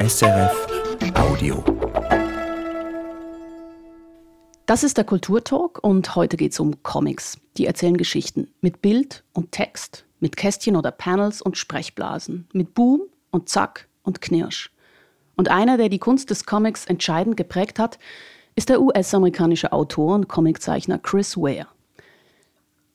SRF Audio. Das ist der Kulturtalk und heute geht es um Comics. Die erzählen Geschichten mit Bild und Text, mit Kästchen oder Panels und Sprechblasen, mit Boom und Zack und Knirsch. Und einer, der die Kunst des Comics entscheidend geprägt hat, ist der US-amerikanische Autor und Comiczeichner Chris Ware.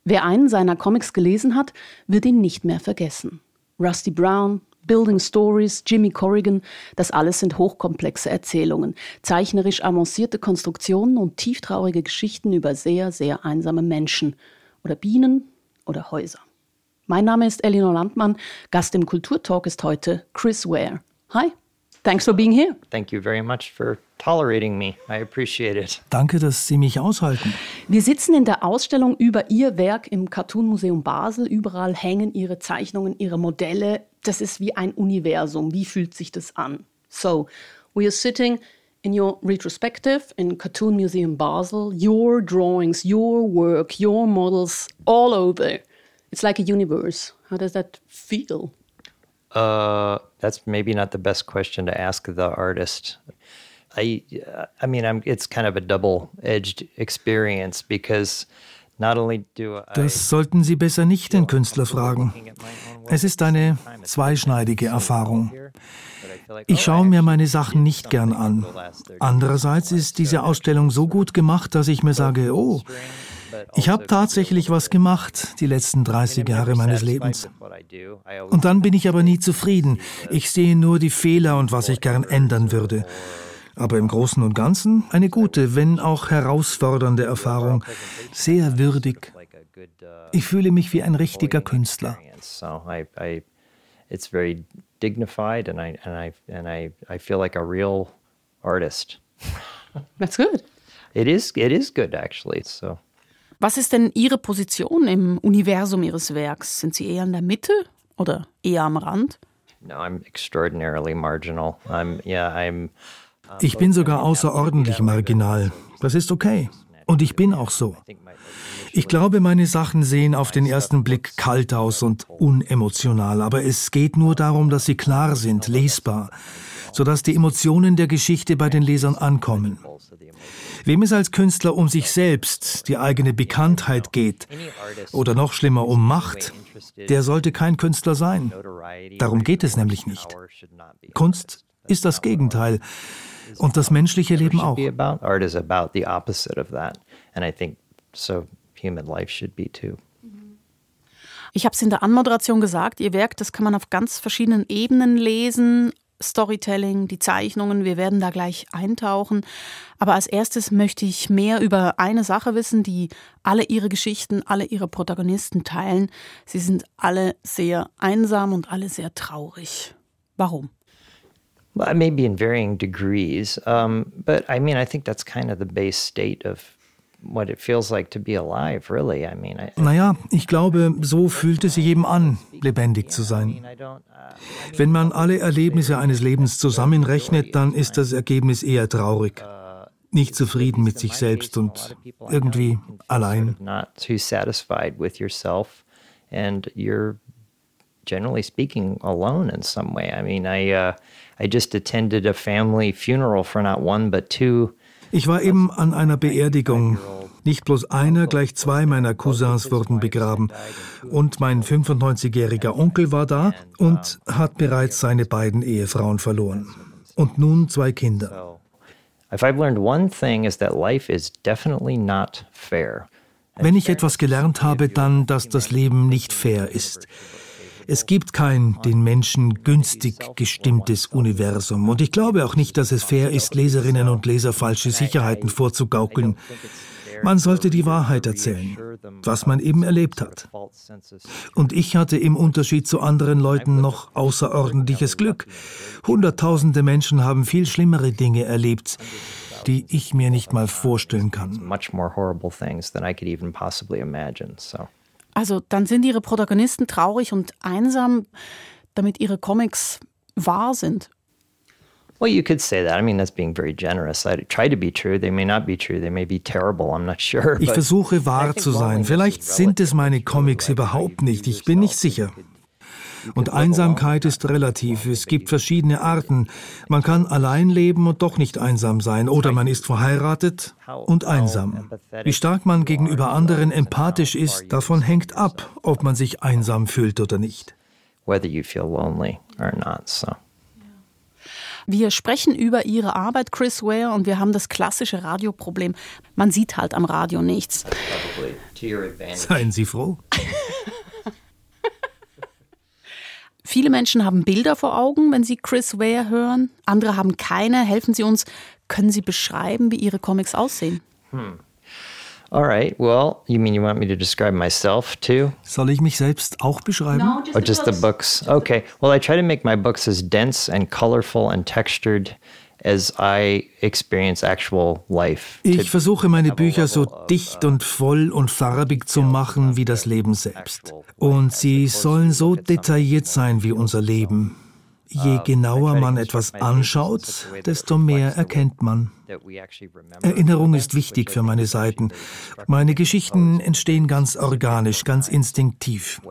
Wer einen seiner Comics gelesen hat, wird ihn nicht mehr vergessen. Rusty Brown, Building Stories, Jimmy Corrigan, das alles sind hochkomplexe Erzählungen, zeichnerisch avancierte Konstruktionen und tieftraurige Geschichten über sehr, sehr einsame Menschen oder Bienen oder Häuser. Mein Name ist Elinor Landmann. Gast im Kulturtalk ist heute Chris Ware. Hi. Thanks for being here. Thank you very much for tolerating me. I appreciate it. Danke, dass Sie mich aushalten. Wir sitzen in der Ausstellung über Ihr Werk im Cartoon Museum Basel. Überall hängen Ihre Zeichnungen, Ihre Modelle. Das ist wie ein Universum. Wie fühlt sich das an? So, we are sitting in your retrospective in Cartoon Museum Basel. Your drawings, your work, your models all over. It's like a universe. How does that feel? Uh, that's maybe not the best question to ask the artist. I, I mean, I'm, it's kind of a double-edged experience because not only do I. Das sollten Sie besser nicht den Künstler fragen. Es ist eine zweischneidige Erfahrung. Ich schaue mir meine Sachen nicht gern an. Andererseits ist diese Ausstellung so gut gemacht, dass ich mir sage, oh, ich habe tatsächlich was gemacht die letzten 30 Jahre meines Lebens. Und dann bin ich aber nie zufrieden. Ich sehe nur die Fehler und was ich gern ändern würde. Aber im Großen und Ganzen eine gute, wenn auch herausfordernde Erfahrung. Sehr würdig. Ich fühle mich wie ein richtiger Künstler. It's very dignified and I and I and I, I feel like a real artist. That's good. It is it is good actually. So Was ist denn Ihre Position im Universum Ihres Werks? Sind Sie eher in der Mitte oder eher am Rand? No, I'm extraordinarily marginal. I'm yeah, I'm Ich bin sogar außerordentlich marginal. Das ist okay. Und ich bin auch so. Ich glaube, meine Sachen sehen auf den ersten Blick kalt aus und unemotional, aber es geht nur darum, dass sie klar sind, lesbar, sodass die Emotionen der Geschichte bei den Lesern ankommen. Wem es als Künstler um sich selbst, die eigene Bekanntheit geht, oder noch schlimmer um Macht, der sollte kein Künstler sein. Darum geht es nämlich nicht. Kunst ist das Gegenteil und das menschliche Leben auch. Ich habe es in der Anmoderation gesagt, Ihr Werk, das kann man auf ganz verschiedenen Ebenen lesen. Storytelling, die Zeichnungen, wir werden da gleich eintauchen. Aber als erstes möchte ich mehr über eine Sache wissen, die alle ihre Geschichten, alle ihre Protagonisten teilen. Sie sind alle sehr einsam und alle sehr traurig. Warum? Well, maybe in varying degrees, um, but I mean, I think that's kind of the base state of what it feels like to be alive, really. I mean, I, naja, ich glaube, so fühlt es sich eben an, lebendig zu sein. Wenn man alle Erlebnisse eines Lebens zusammenrechnet, dann ist das Ergebnis eher traurig. Nicht zufrieden mit sich selbst und irgendwie allein. Generally speaking alone in some way. I mean, I uh, I just attended a family funeral for not one but two. Ich war eben an einer Beerdigung. Nicht bloß einer, gleich zwei meiner Cousins wurden begraben. Und mein 95-jähriger Onkel war da und hat bereits seine beiden Ehefrauen verloren. Und nun zwei Kinder. Wenn ich etwas gelernt habe, dann, dass das Leben nicht fair ist. Es gibt kein den Menschen günstig gestimmtes Universum. Und ich glaube auch nicht, dass es fair ist, Leserinnen und Leser falsche Sicherheiten vorzugaukeln. Man sollte die Wahrheit erzählen, was man eben erlebt hat. Und ich hatte im Unterschied zu anderen Leuten noch außerordentliches Glück. Hunderttausende Menschen haben viel schlimmere Dinge erlebt, die ich mir nicht mal vorstellen kann. Also dann sind ihre Protagonisten traurig und einsam, damit ihre Comics wahr sind. Well, you could say that. I mean, that's being very generous. I try to be true. They may not be true. They may be terrible. I'm not sure. Ich versuche wahr zu sein. Vielleicht sind es meine Comics überhaupt nicht. Ich bin nicht sicher. Und Einsamkeit ist relativ. Es gibt verschiedene Arten. Man kann allein leben und doch nicht einsam sein. Oder man ist verheiratet und einsam. Wie stark man gegenüber anderen empathisch ist, davon hängt ab, ob man sich einsam fühlt oder nicht. Whether you feel lonely or not. So. Wir sprechen über Ihre Arbeit, Chris Ware, und wir haben das klassische Radioproblem. Man sieht halt am Radio nichts. Seien Sie froh. Viele Menschen haben Bilder vor Augen, wenn sie Chris Ware hören. Andere haben keine. Helfen Sie uns. Können Sie beschreiben, wie Ihre Comics aussehen? Hm. All right. Well, you mean you want me to describe myself too? Soll ich mich selbst auch beschreiben? No, just, or the, just books. the books. Okay. Well, I try to make my books as dense and colorful and textured as I experience actual life. Ich versuche meine Bücher so dicht und voll und farbig zu machen wie das Leben selbst. Und sie sollen so detailliert sein wie unser Leben. Je genauer man etwas anschaut, desto mehr erkennt man. Erinnerung ist wichtig für meine Seiten. Meine Geschichten entstehen ganz organisch, ganz instinktiv.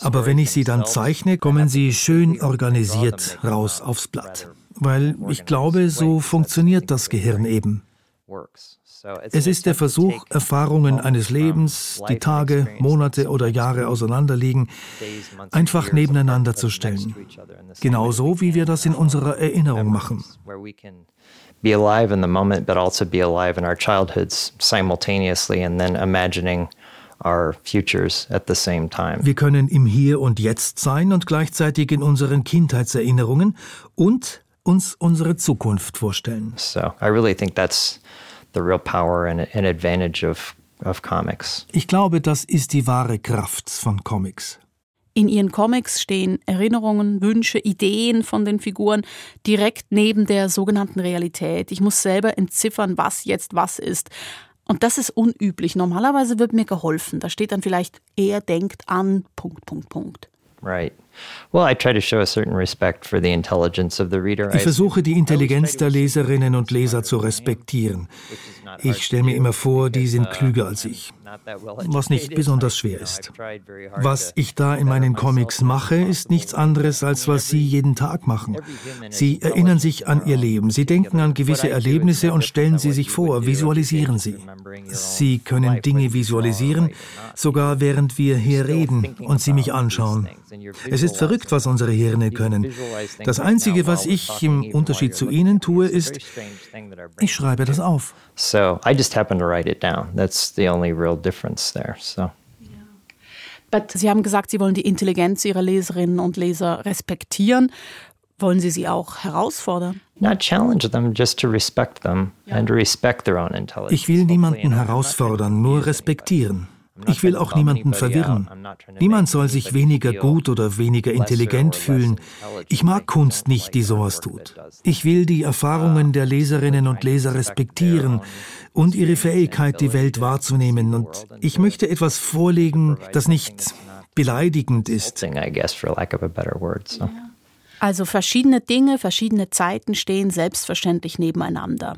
Aber wenn ich sie dann zeichne, kommen sie schön organisiert raus aufs Blatt. Weil ich glaube, so funktioniert das Gehirn eben. Es ist der Versuch, Erfahrungen eines Lebens, die Tage, Monate oder Jahre auseinanderliegen, einfach nebeneinander zu stellen. Genauso wie wir das in unserer Erinnerung machen. Be alive in the moment, but also be alive in our childhoods simultaneously and then imagining our futures at the same time. Wir können im Hier und Jetzt sein und gleichzeitig in unseren Kindheitserinnerungen und uns unsere Zukunft vorstellen. So, I really think that's the real power and, and advantage of, of comics. Ich glaube, das ist die wahre Kraft von Comics. In ihren Comics stehen Erinnerungen, Wünsche, Ideen von den Figuren direkt neben der sogenannten Realität. Ich muss selber entziffern, was jetzt was ist. Und das ist unüblich. Normalerweise wird mir geholfen. Da steht dann vielleicht, er denkt an, Punkt, Punkt, Punkt. Right. Ich versuche die Intelligenz der Leserinnen und Leser zu respektieren. Ich stelle mir immer vor, die sind klüger als ich, was nicht besonders schwer ist. Was ich da in meinen Comics mache, ist nichts anderes, als was Sie jeden Tag machen. Sie erinnern sich an Ihr Leben, Sie denken an gewisse Erlebnisse und stellen sie sich vor, visualisieren sie. Sie können Dinge visualisieren, sogar während wir hier reden und Sie mich anschauen. Es ist verrückt, was unsere Hirne können. Das Einzige, was ich im Unterschied zu Ihnen tue, ist, ich schreibe das auf. So I just happen to write it down. That's the only real difference there. So. But Sie haben gesagt, Sie wollen die Intelligenz Ihrer Leserinnen und Leser respektieren. Wollen Sie sie auch herausfordern? Ich will niemanden herausfordern, nur respektieren. Ich will auch niemanden verwirren. Niemand soll sich weniger gut oder weniger intelligent fühlen. Ich mag Kunst nicht, die sowas tut. Ich will die Erfahrungen der Leserinnen und Leser respektieren und ihre Fähigkeit, die Welt wahrzunehmen. Und ich möchte etwas vorlegen, das nicht beleidigend ist. Also verschiedene Dinge, verschiedene Zeiten stehen selbstverständlich nebeneinander.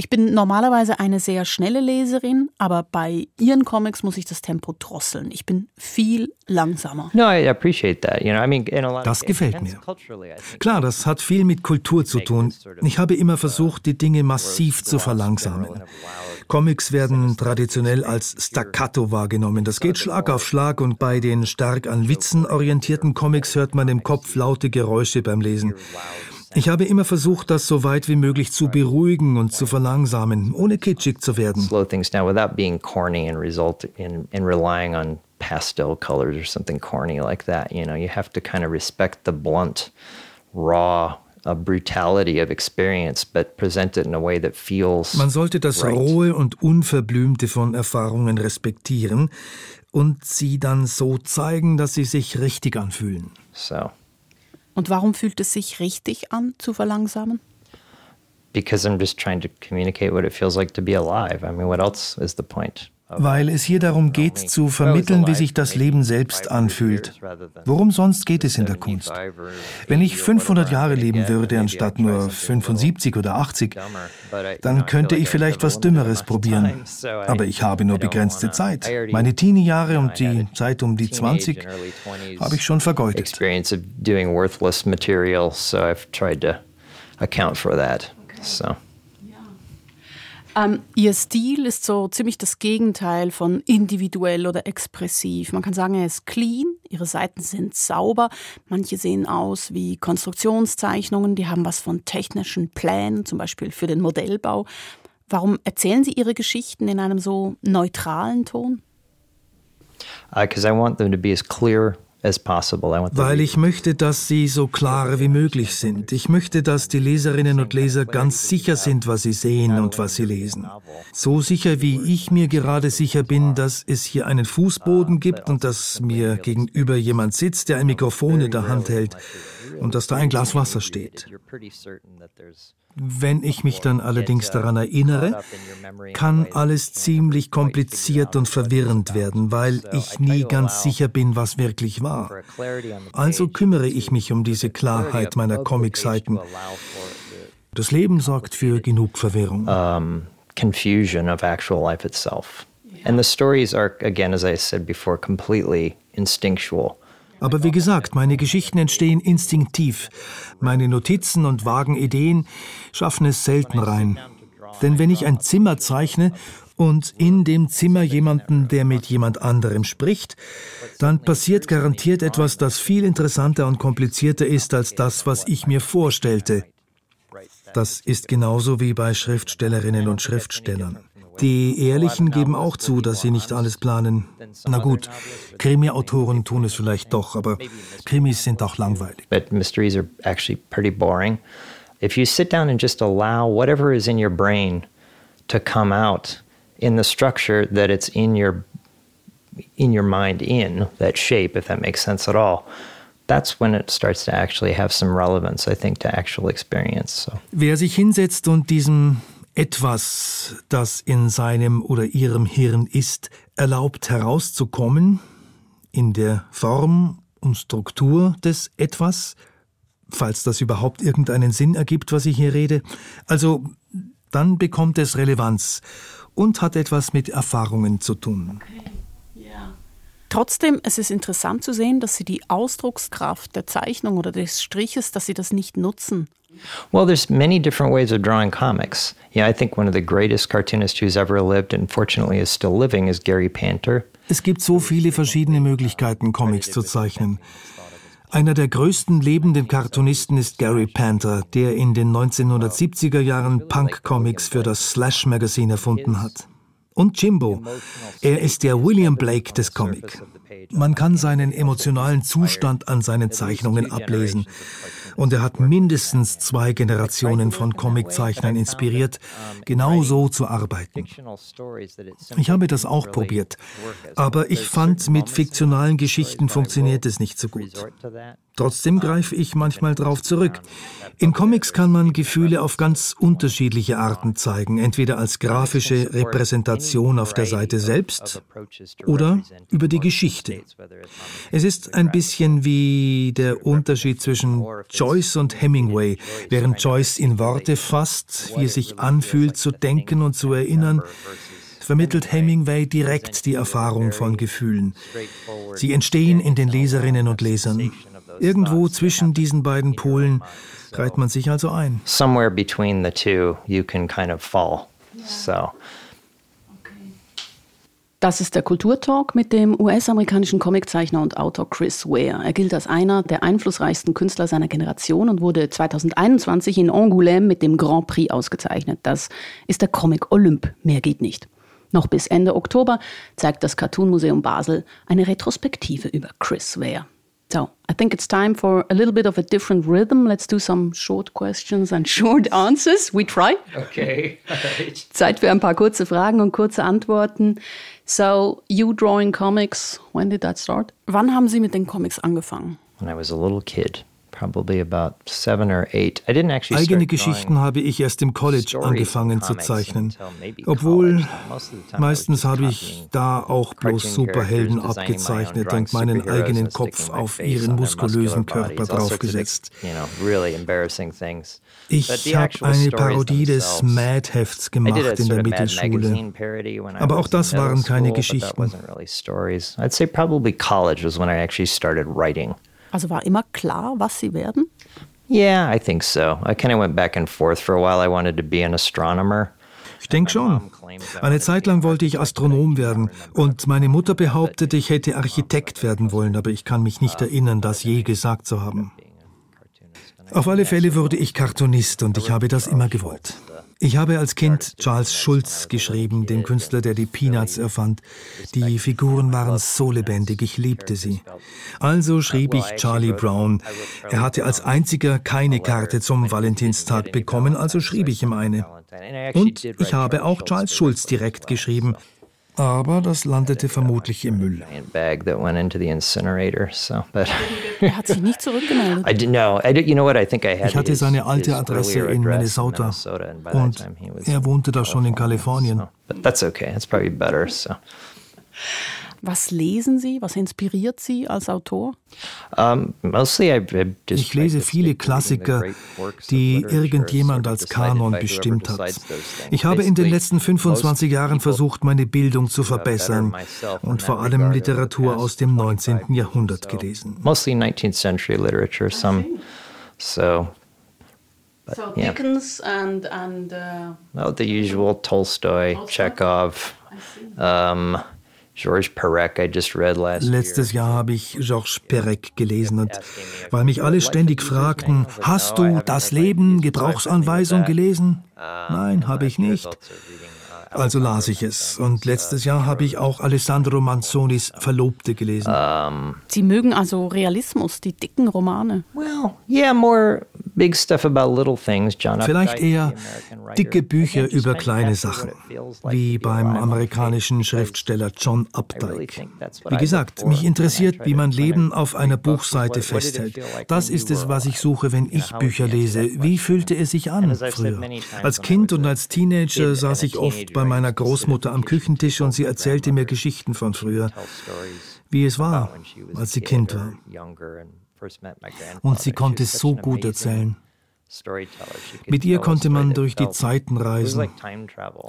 Ich bin normalerweise eine sehr schnelle Leserin, aber bei Ihren Comics muss ich das Tempo drosseln. Ich bin viel langsamer. Das gefällt mir. Klar, das hat viel mit Kultur zu tun. Ich habe immer versucht, die Dinge massiv zu verlangsamen. Comics werden traditionell als Staccato wahrgenommen. Das geht Schlag auf Schlag und bei den stark an Witzen orientierten Comics hört man im Kopf laute Geräusche beim Lesen. Ich habe immer versucht, das so weit wie möglich zu beruhigen und zu verlangsamen, ohne kitschig zu werden. Slow things down without being corny and result in, in relying on pastel colors or something corny like that. You know, you have to kind of respect the blunt, raw brutality of experience, but present it in a way that feels. Man sollte das right. rohe und unverblümte von Erfahrungen respektieren und sie dann so zeigen, dass sie sich richtig anfühlen. So. Und warum fühlt es sich richtig an, zu verlangsamen? Because I'm just trying to communicate what it feels like to be alive. I mean, what else is the point? Weil es hier darum geht, zu vermitteln, wie sich das Leben selbst anfühlt. Worum sonst geht es in der Kunst? Wenn ich 500 Jahre leben würde, anstatt nur 75 oder 80, dann könnte ich vielleicht was Dümmeres probieren. Aber ich habe nur begrenzte Zeit. Meine Teenie-Jahre und die Zeit um die 20 habe ich schon vergeudet. account for that. So. Ähm, ihr Stil ist so ziemlich das Gegenteil von individuell oder expressiv. Man kann sagen, er ist clean, ihre Seiten sind sauber, manche sehen aus wie Konstruktionszeichnungen, die haben was von technischen Plänen, zum Beispiel für den Modellbau. Warum erzählen Sie Ihre Geschichten in einem so neutralen Ton? Because uh, I want them to be as clear weil ich möchte, dass sie so klar wie möglich sind. Ich möchte, dass die Leserinnen und Leser ganz sicher sind, was sie sehen und was sie lesen. So sicher, wie ich mir gerade sicher bin, dass es hier einen Fußboden gibt und dass mir gegenüber jemand sitzt, der ein Mikrofon in der Hand hält und dass da ein Glas Wasser steht. Wenn ich mich dann allerdings daran erinnere, kann alles ziemlich kompliziert und verwirrend werden, weil ich nie ganz sicher bin, was wirklich war. Also kümmere ich mich um diese Klarheit meiner Comicseiten. Das Leben sorgt für genug Verwirrung. Um, confusion of actual life itself. And the stories are, again, as I said before, completely instinctual. Aber wie gesagt, meine Geschichten entstehen instinktiv. Meine Notizen und vagen Ideen schaffen es selten rein. Denn wenn ich ein Zimmer zeichne und in dem Zimmer jemanden, der mit jemand anderem spricht, dann passiert garantiert etwas, das viel interessanter und komplizierter ist als das, was ich mir vorstellte. Das ist genauso wie bei Schriftstellerinnen und Schriftstellern. Die Ehrlichen geben auch zu, dass sie nicht alles planen. Na gut, Krimi-Autoren tun es vielleicht doch, aber Krimis sind auch langweilig. But mysteries are actually pretty boring. If you sit down and just allow whatever is in your brain to come out in the structure that it's in your in your mind in that shape, if that makes sense at all. That's when it starts to actually have some relevance, I think, to actual experience. So. Wer sich hinsetzt und diesem etwas, das in seinem oder ihrem Hirn ist, erlaubt herauszukommen in der Form und Struktur des etwas, falls das überhaupt irgendeinen Sinn ergibt, was ich hier rede. Also dann bekommt es Relevanz und hat etwas mit Erfahrungen zu tun. Okay. Trotzdem, es ist interessant zu sehen, dass sie die Ausdruckskraft der Zeichnung oder des Striches, dass sie das nicht nutzen, Well, there's many different ways of drawing comics. Yeah, I think one of the greatest cartoonists who's ever lived and fortunately is still living is Gary Panter. Es gibt so viele verschiedene Möglichkeiten, Comics zu zeichnen. Einer der größten lebenden Cartoonisten ist Gary Panter, der in den 1970er Jahren Punk-Comics für das Slash Magazine erfunden hat. Und Jimbo. Er ist der William Blake des Comic. Man kann seinen emotionalen Zustand an seinen Zeichnungen ablesen und er hat mindestens zwei Generationen von Comiczeichnern inspiriert, genau so zu arbeiten. Ich habe das auch probiert, aber ich fand, mit fiktionalen Geschichten funktioniert es nicht so gut. Trotzdem greife ich manchmal darauf zurück. In Comics kann man Gefühle auf ganz unterschiedliche Arten zeigen, entweder als grafische Repräsentation auf der Seite selbst oder über die Geschichte. Es ist ein bisschen wie der Unterschied zwischen Joyce und Hemingway. Während Joyce in Worte fasst, wie es sich anfühlt zu denken und zu erinnern, vermittelt Hemingway direkt die Erfahrung von Gefühlen. Sie entstehen in den Leserinnen und Lesern. Irgendwo zwischen diesen beiden Polen reiht man sich also ein. Somewhere between the two you can kind of fall. So das ist der Kulturtalk mit dem US-amerikanischen Comiczeichner und Autor Chris Ware. Er gilt als einer der einflussreichsten Künstler seiner Generation und wurde 2021 in Angoulême mit dem Grand Prix ausgezeichnet. Das ist der Comic Olymp. Mehr geht nicht. Noch bis Ende Oktober zeigt das Cartoon Museum Basel eine Retrospektive über Chris Ware. So, I think it's time for a little bit of a different rhythm. Let's do some short questions and short answers. We try. Okay. Zeit für ein paar kurze Fragen und kurze Antworten. So, you drawing comics, when did that start? Wann haben Sie mit den Comics angefangen? When I was a little kid. Eigene Geschichten habe ich erst im College angefangen zu zeichnen. Obwohl, meistens habe ich da auch bloß Superhelden abgezeichnet und meinen eigenen Kopf auf ihren muskulösen Körper also draufgesetzt. Ich habe eine Parodie des Mad-Hefts gemacht in der Mittelschule. Aber auch das waren keine Geschichten. Also war immer klar, was Sie werden? Yeah, I think so. I kind of went back and forth for a while. I wanted to be an astronomer. Ich denke schon. Eine Zeit lang wollte ich Astronom werden und meine Mutter behauptete, ich hätte Architekt werden wollen, aber ich kann mich nicht erinnern, das je gesagt zu haben. Auf alle Fälle wurde ich Cartoonist und ich habe das immer gewollt. Ich habe als Kind Charles Schulz geschrieben, den Künstler, der die Peanuts erfand. Die Figuren waren so lebendig, ich liebte sie. Also schrieb ich Charlie Brown. Er hatte als einziger keine Karte zum Valentinstag bekommen, also schrieb ich ihm eine. Und ich habe auch Charles Schulz direkt geschrieben. Aber das landete vermutlich im Müll. er hat sich nicht zurückgemeldet. Ich hatte seine alte Adresse in Minnesota und er wohnte da schon in Kalifornien. That's okay. It's probably better. So. Was lesen Sie? Was inspiriert Sie als Autor? Ich lese viele Klassiker, die irgendjemand als Kanon bestimmt hat. Ich habe in den letzten 25 Jahren versucht, meine Bildung zu verbessern und vor allem Literatur aus dem 19. Jahrhundert gelesen. Mostly 19th century literature, some so So Dickens and and uh, oh, the usual Tolstoy, Chekhov. Um, Georges Perec, I just read last Letztes Jahr habe ich Georges Perec gelesen und weil mich alle ständig fragten, hast du das Leben Gebrauchsanweisung gelesen? Nein, habe ich nicht. Also las ich es. Und letztes Jahr habe ich auch Alessandro Manzonis Verlobte gelesen. Sie mögen also Realismus, die dicken Romane. Well, yeah, more big stuff about little things. John Vielleicht eher dicke Bücher über kleine Sachen, wie beim amerikanischen Schriftsteller John Updike. Wie gesagt, mich interessiert, wie man Leben auf einer Buchseite festhält. Das ist es, was ich suche, wenn ich Bücher lese. Wie fühlte es sich an früher? Als Kind und als Teenager saß ich oft bei meiner Großmutter am Küchentisch und sie erzählte mir Geschichten von früher, wie es war, als sie Kind war. Und sie konnte es so gut erzählen. Mit ihr konnte man durch die Zeiten reisen.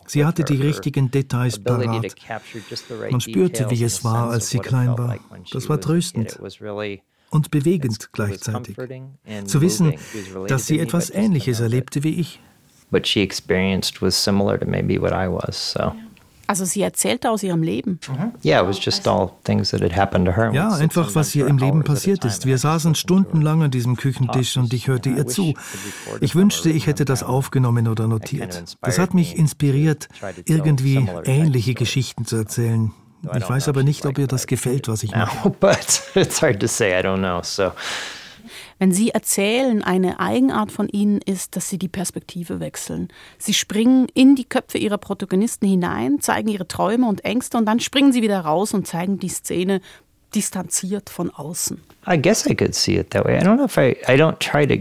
Sie hatte die richtigen Details parat. Man spürte, wie es war, als sie klein war. Das war tröstend und bewegend gleichzeitig. Zu wissen, dass sie etwas Ähnliches erlebte wie ich what she experienced was similar to maybe what I was. So. Also sie erzählte aus ihrem Leben. Yeah, it was just all things that had happened to her. Ja, einfach was ihr im Leben passiert ist. Wir saßen stundenlang an diesem Küchentisch und ich hörte ihr zu. Ich wünschte, ich hätte das aufgenommen oder notiert. Das hat mich inspiriert, irgendwie ähnliche Geschichten zu erzählen. Ich weiß aber nicht, ob ihr das gefällt, was ich mache. No, but it's hard to say. I don't know. So. Wenn Sie erzählen, eine Eigenart von Ihnen ist, dass Sie die Perspektive wechseln. Sie springen in die Köpfe Ihrer Protagonisten hinein, zeigen ihre Träume und Ängste und dann springen Sie wieder raus und zeigen die Szene distanziert von außen. I guess I could see it that way. I don't know if I, I don't try to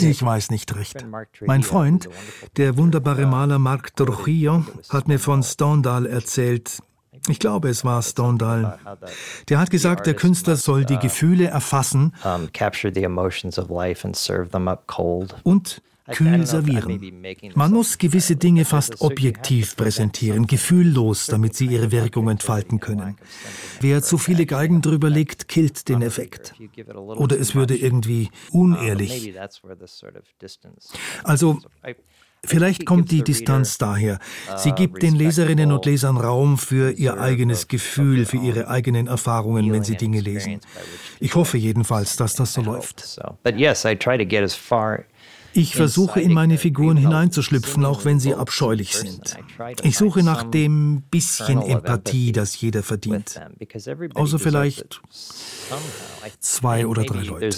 ich weiß nicht recht. Mein Freund, der wunderbare Maler Mark Trujillo, hat mir von Stendhal erzählt, ich glaube, es war Stendhal. Der hat gesagt, der Künstler soll die Gefühle erfassen und kühl servieren. Man muss gewisse Dinge fast objektiv präsentieren, gefühllos, damit sie ihre Wirkung entfalten können. Wer zu viele Geigen drüber legt, killt den Effekt. Oder es würde irgendwie unehrlich. Also Vielleicht kommt die Distanz daher. Sie gibt den Leserinnen und Lesern Raum für ihr eigenes Gefühl, für ihre eigenen Erfahrungen, wenn sie Dinge lesen. Ich hoffe jedenfalls, dass das so läuft. Ich versuche in meine Figuren hineinzuschlüpfen, auch wenn sie abscheulich sind. Ich suche nach dem bisschen Empathie, das jeder verdient. Außer vielleicht zwei oder drei Leute.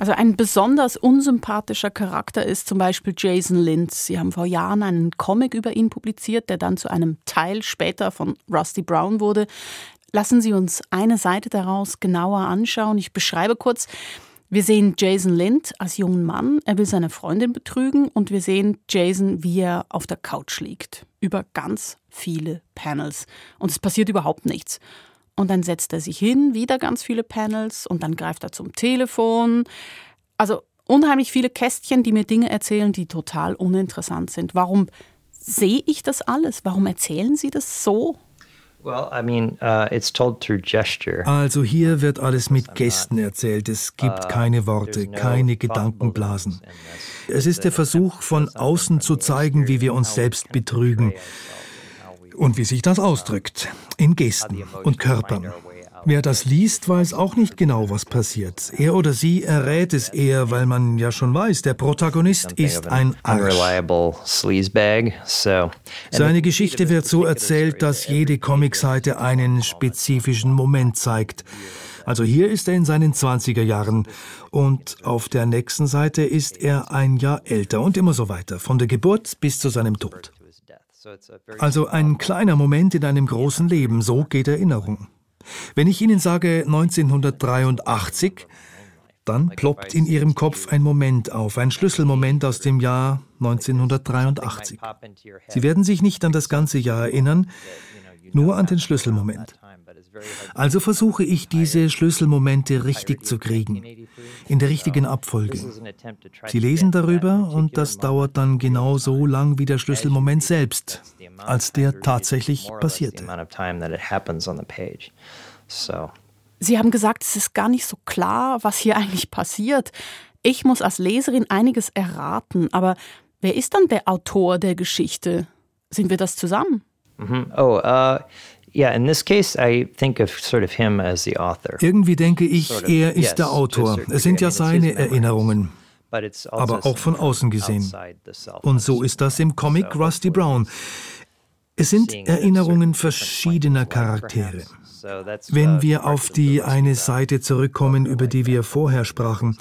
Also ein besonders unsympathischer Charakter ist zum Beispiel Jason Lynch. Sie haben vor Jahren einen Comic über ihn publiziert, der dann zu einem Teil später von Rusty Brown wurde. Lassen Sie uns eine Seite daraus genauer anschauen. Ich beschreibe kurz. Wir sehen Jason Lind als jungen Mann. Er will seine Freundin betrügen und wir sehen Jason, wie er auf der Couch liegt. Über ganz viele Panels. Und es passiert überhaupt nichts. Und dann setzt er sich hin, wieder ganz viele Panels und dann greift er zum Telefon. Also unheimlich viele Kästchen, die mir Dinge erzählen, die total uninteressant sind. Warum sehe ich das alles? Warum erzählen Sie das so? Uh, also hier wird alles mit Gesten erzählt. Es gibt uh, keine Worte, keine Gedankenblasen. Es ist der Versuch, von außen zu zeigen, wie wir uns selbst betrügen und wie sich das ausdrückt. In Gesten und Körpern. Wer das liest, weiß auch nicht genau, was passiert. Er oder sie errät es eher, weil man ja schon weiß, der Protagonist ist ein Arsch. Seine Geschichte wird so erzählt, dass jede Comicseite einen spezifischen Moment zeigt. Also hier ist er in seinen 20er Jahren und auf der nächsten Seite ist er ein Jahr älter und immer so weiter, von der Geburt bis zu seinem Tod. Also ein kleiner Moment in einem großen Leben, so geht Erinnerung. Wenn ich Ihnen sage 1983, dann ploppt in Ihrem Kopf ein Moment auf, ein Schlüsselmoment aus dem Jahr 1983. Sie werden sich nicht an das ganze Jahr erinnern, nur an den Schlüsselmoment. Also versuche ich, diese Schlüsselmomente richtig zu kriegen, in der richtigen Abfolge. Sie lesen darüber und das dauert dann genau so lang wie der Schlüsselmoment selbst, als der tatsächlich passierte. Sie haben gesagt, es ist gar nicht so klar, was hier eigentlich passiert. Ich muss als Leserin einiges erraten, aber wer ist dann der Autor der Geschichte? Sind wir das zusammen? Mhm. Oh, uh, Yeah, in this case, I think of sort of him as the author. Irgendwie denke ich, er ist der Autor. Es sind ja seine Erinnerungen, also aber auch von außen gesehen. Und so ist das im Comic Rusty Brown. Es sind Erinnerungen verschiedener Charaktere. Wenn wir auf die eine Seite zurückkommen, über die wir vorher sprachen,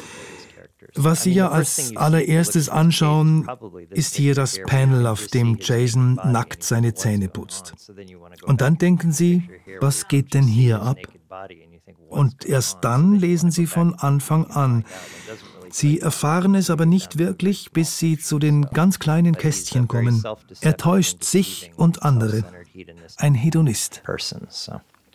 was Sie ja als allererstes anschauen, ist hier das Panel, auf dem Jason nackt seine Zähne putzt. Und dann denken Sie, was geht denn hier ab? Und erst dann lesen Sie von Anfang an. Sie erfahren es aber nicht wirklich, bis Sie zu den ganz kleinen Kästchen kommen. Er täuscht sich und andere. Ein Hedonist.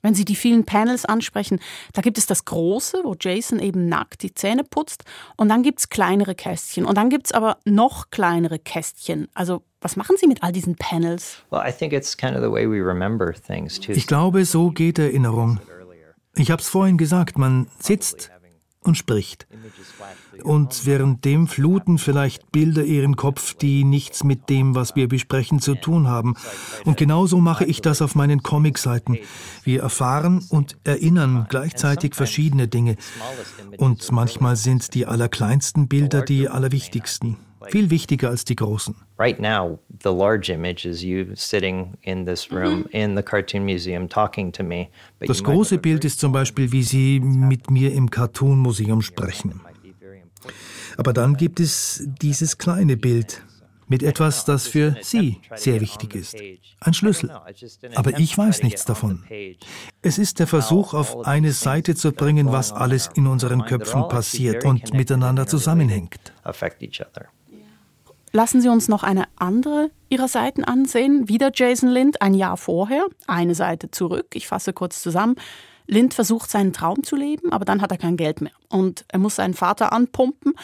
Wenn Sie die vielen Panels ansprechen, da gibt es das große, wo Jason eben nackt die Zähne putzt. Und dann gibt es kleinere Kästchen. Und dann gibt es aber noch kleinere Kästchen. Also was machen Sie mit all diesen Panels? Ich glaube, so geht Erinnerung. Ich habe es vorhin gesagt, man sitzt und spricht. Und währenddem fluten vielleicht Bilder ihren Kopf, die nichts mit dem, was wir besprechen, zu tun haben. Und genauso mache ich das auf meinen Comicseiten. Wir erfahren und erinnern gleichzeitig verschiedene Dinge. Und manchmal sind die allerkleinsten Bilder die allerwichtigsten. Viel wichtiger als die großen. Right now, the large image is you sitting in this room mhm. in the Cartoon Museum talking to me. Das große Bild ist zum Beispiel, wie Sie mit mir im Cartoon Museum sprechen. Aber dann gibt es dieses kleine Bild mit etwas, das für Sie sehr wichtig ist. Ein Schlüssel. Aber ich weiß nichts davon. Es ist der Versuch, auf eine Seite zu bringen, was alles in unseren Köpfen passiert und miteinander zusammenhängt. Lassen Sie uns noch eine andere Ihrer Seiten ansehen. Wieder Jason Lind, ein Jahr vorher, eine Seite zurück. Ich fasse kurz zusammen. Lind versucht seinen Traum zu leben, aber dann hat er kein Geld mehr. Und er muss seinen Vater anpumpen,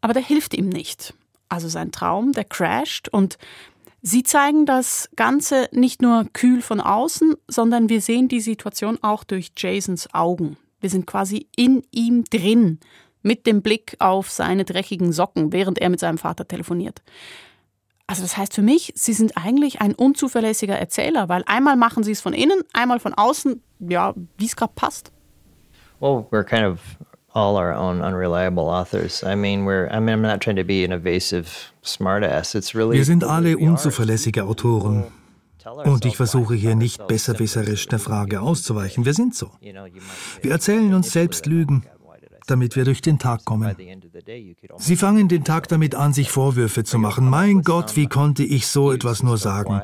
aber der hilft ihm nicht. Also sein Traum, der crasht und Sie zeigen das Ganze nicht nur kühl von außen, sondern wir sehen die Situation auch durch Jasons Augen. Wir sind quasi in ihm drin, mit dem Blick auf seine dreckigen Socken, während er mit seinem Vater telefoniert. Also das heißt für mich, Sie sind eigentlich ein unzuverlässiger Erzähler, weil einmal machen Sie es von innen, einmal von außen, ja, wie es gerade passt. Well, we're kind of all our own unreliable authors. I mean, we're I mean, I'm not trying to be an evasive smartass. It's really Wir sind alle unzuverlässige Autoren. Und ich versuche hier nicht besserwisserisch der Frage auszuweichen. Wir sind so. Wir erzählen uns selbst Lügen damit wir durch den Tag kommen. Sie fangen den Tag damit an, sich Vorwürfe zu machen. Mein Gott, wie konnte ich so etwas nur sagen?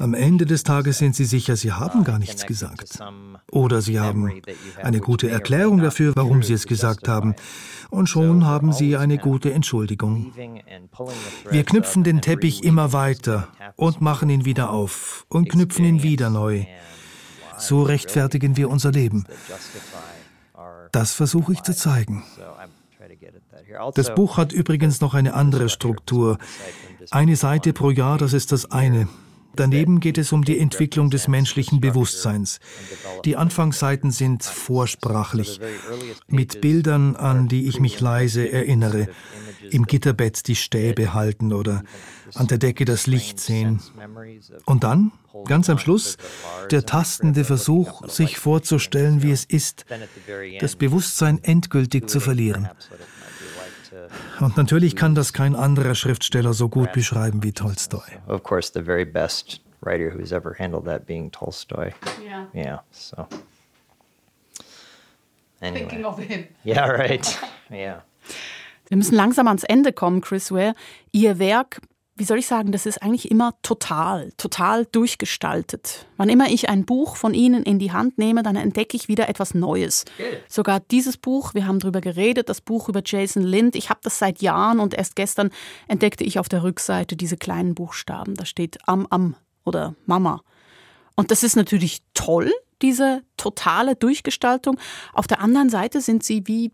Am Ende des Tages sind Sie sicher, Sie haben gar nichts gesagt. Oder Sie haben eine gute Erklärung dafür, warum Sie es gesagt haben. Und schon haben Sie eine gute Entschuldigung. Wir knüpfen den Teppich immer weiter und machen ihn wieder auf und knüpfen ihn wieder neu. So rechtfertigen wir unser Leben. Das versuche ich zu zeigen. Das Buch hat übrigens noch eine andere Struktur. Eine Seite pro Jahr, das ist das eine. Daneben geht es um die Entwicklung des menschlichen Bewusstseins. Die Anfangsseiten sind vorsprachlich, mit Bildern, an die ich mich leise erinnere, im Gitterbett die Stäbe halten oder an der Decke das Licht sehen. Und dann, ganz am Schluss, der tastende Versuch, sich vorzustellen, wie es ist, das Bewusstsein endgültig zu verlieren. Und natürlich kann das kein anderer Schriftsteller so gut beschreiben wie Tolstoi. Of course, the very best writer who's ever handled that being Tolstoy. Yeah. Yeah, so. Anyway. Thinking of him. Yeah, right. Yeah. Wir müssen langsam ans Ende kommen, Chris Ware. Ihr Werk, wie soll ich sagen, das ist eigentlich immer total, total durchgestaltet. Wann immer ich ein Buch von Ihnen in die Hand nehme, dann entdecke ich wieder etwas Neues. Sogar dieses Buch, wir haben darüber geredet, das Buch über Jason Lind, ich habe das seit Jahren und erst gestern entdeckte ich auf der Rückseite diese kleinen Buchstaben. Da steht Am Am oder Mama. Und das ist natürlich toll, diese totale Durchgestaltung. Auf der anderen Seite sind sie wie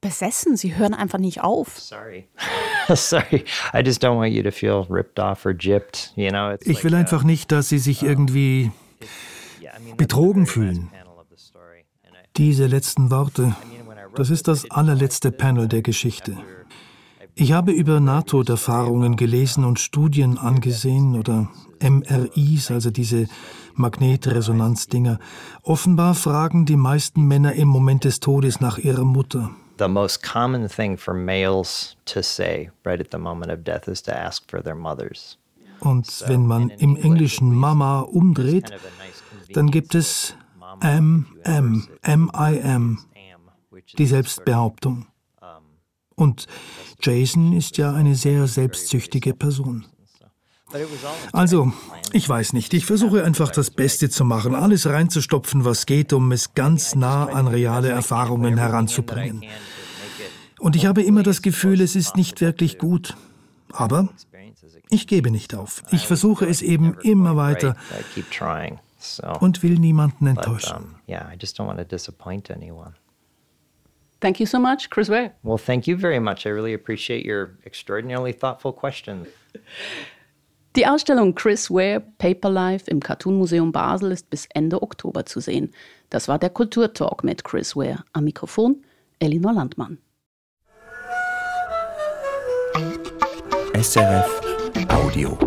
besessen. Sie hören einfach nicht auf. Sorry. Sorry. I just don't want you to feel ripped off or gypped. You know, it's Ich will uh, einfach nicht, dass Sie sich irgendwie yeah, I mean, that's betrogen fühlen. diese letzten Worte. Das ist das allerletzte Panel der Geschichte. Ich habe über Nahtoderfahrungen gelesen und Studien angesehen oder MRIs, also diese Magnetresonanzdinger. Offenbar fragen die meisten Männer im Moment des Todes nach ihrer Mutter. The most common thing for males to say right at the moment of death is to ask for their mothers. Und wenn man im Englischen Mama umdreht, dann gibt es M, M, M-I-M, am, which die Selbstbehauptung. Und Jason ist ja eine sehr selbstsüchtige Person. but it was all Also, ich weiß nicht. Ich versuche einfach das Beste zu machen, alles reinzustopfen, was geht, um es ganz nah an reale Erfahrungen heranzubringen. Und ich habe immer das Gefühl, es ist nicht wirklich gut. Aber ich gebe nicht auf. Ich versuche es eben immer weiter I keep trying. So, und will niemanden enttäuschen. yeah, I just don't want to disappoint anyone. Thank you so much, Chris Ware. Well, thank you very much. I really appreciate your extraordinarily thoughtful questions. Die Ausstellung Chris Ware Paper Life im Cartoon Museum Basel ist bis Ende Oktober zu sehen. Das war der Kulturtalk mit Chris Ware. Am Mikrofon Elinor Landmann. SRF Audio.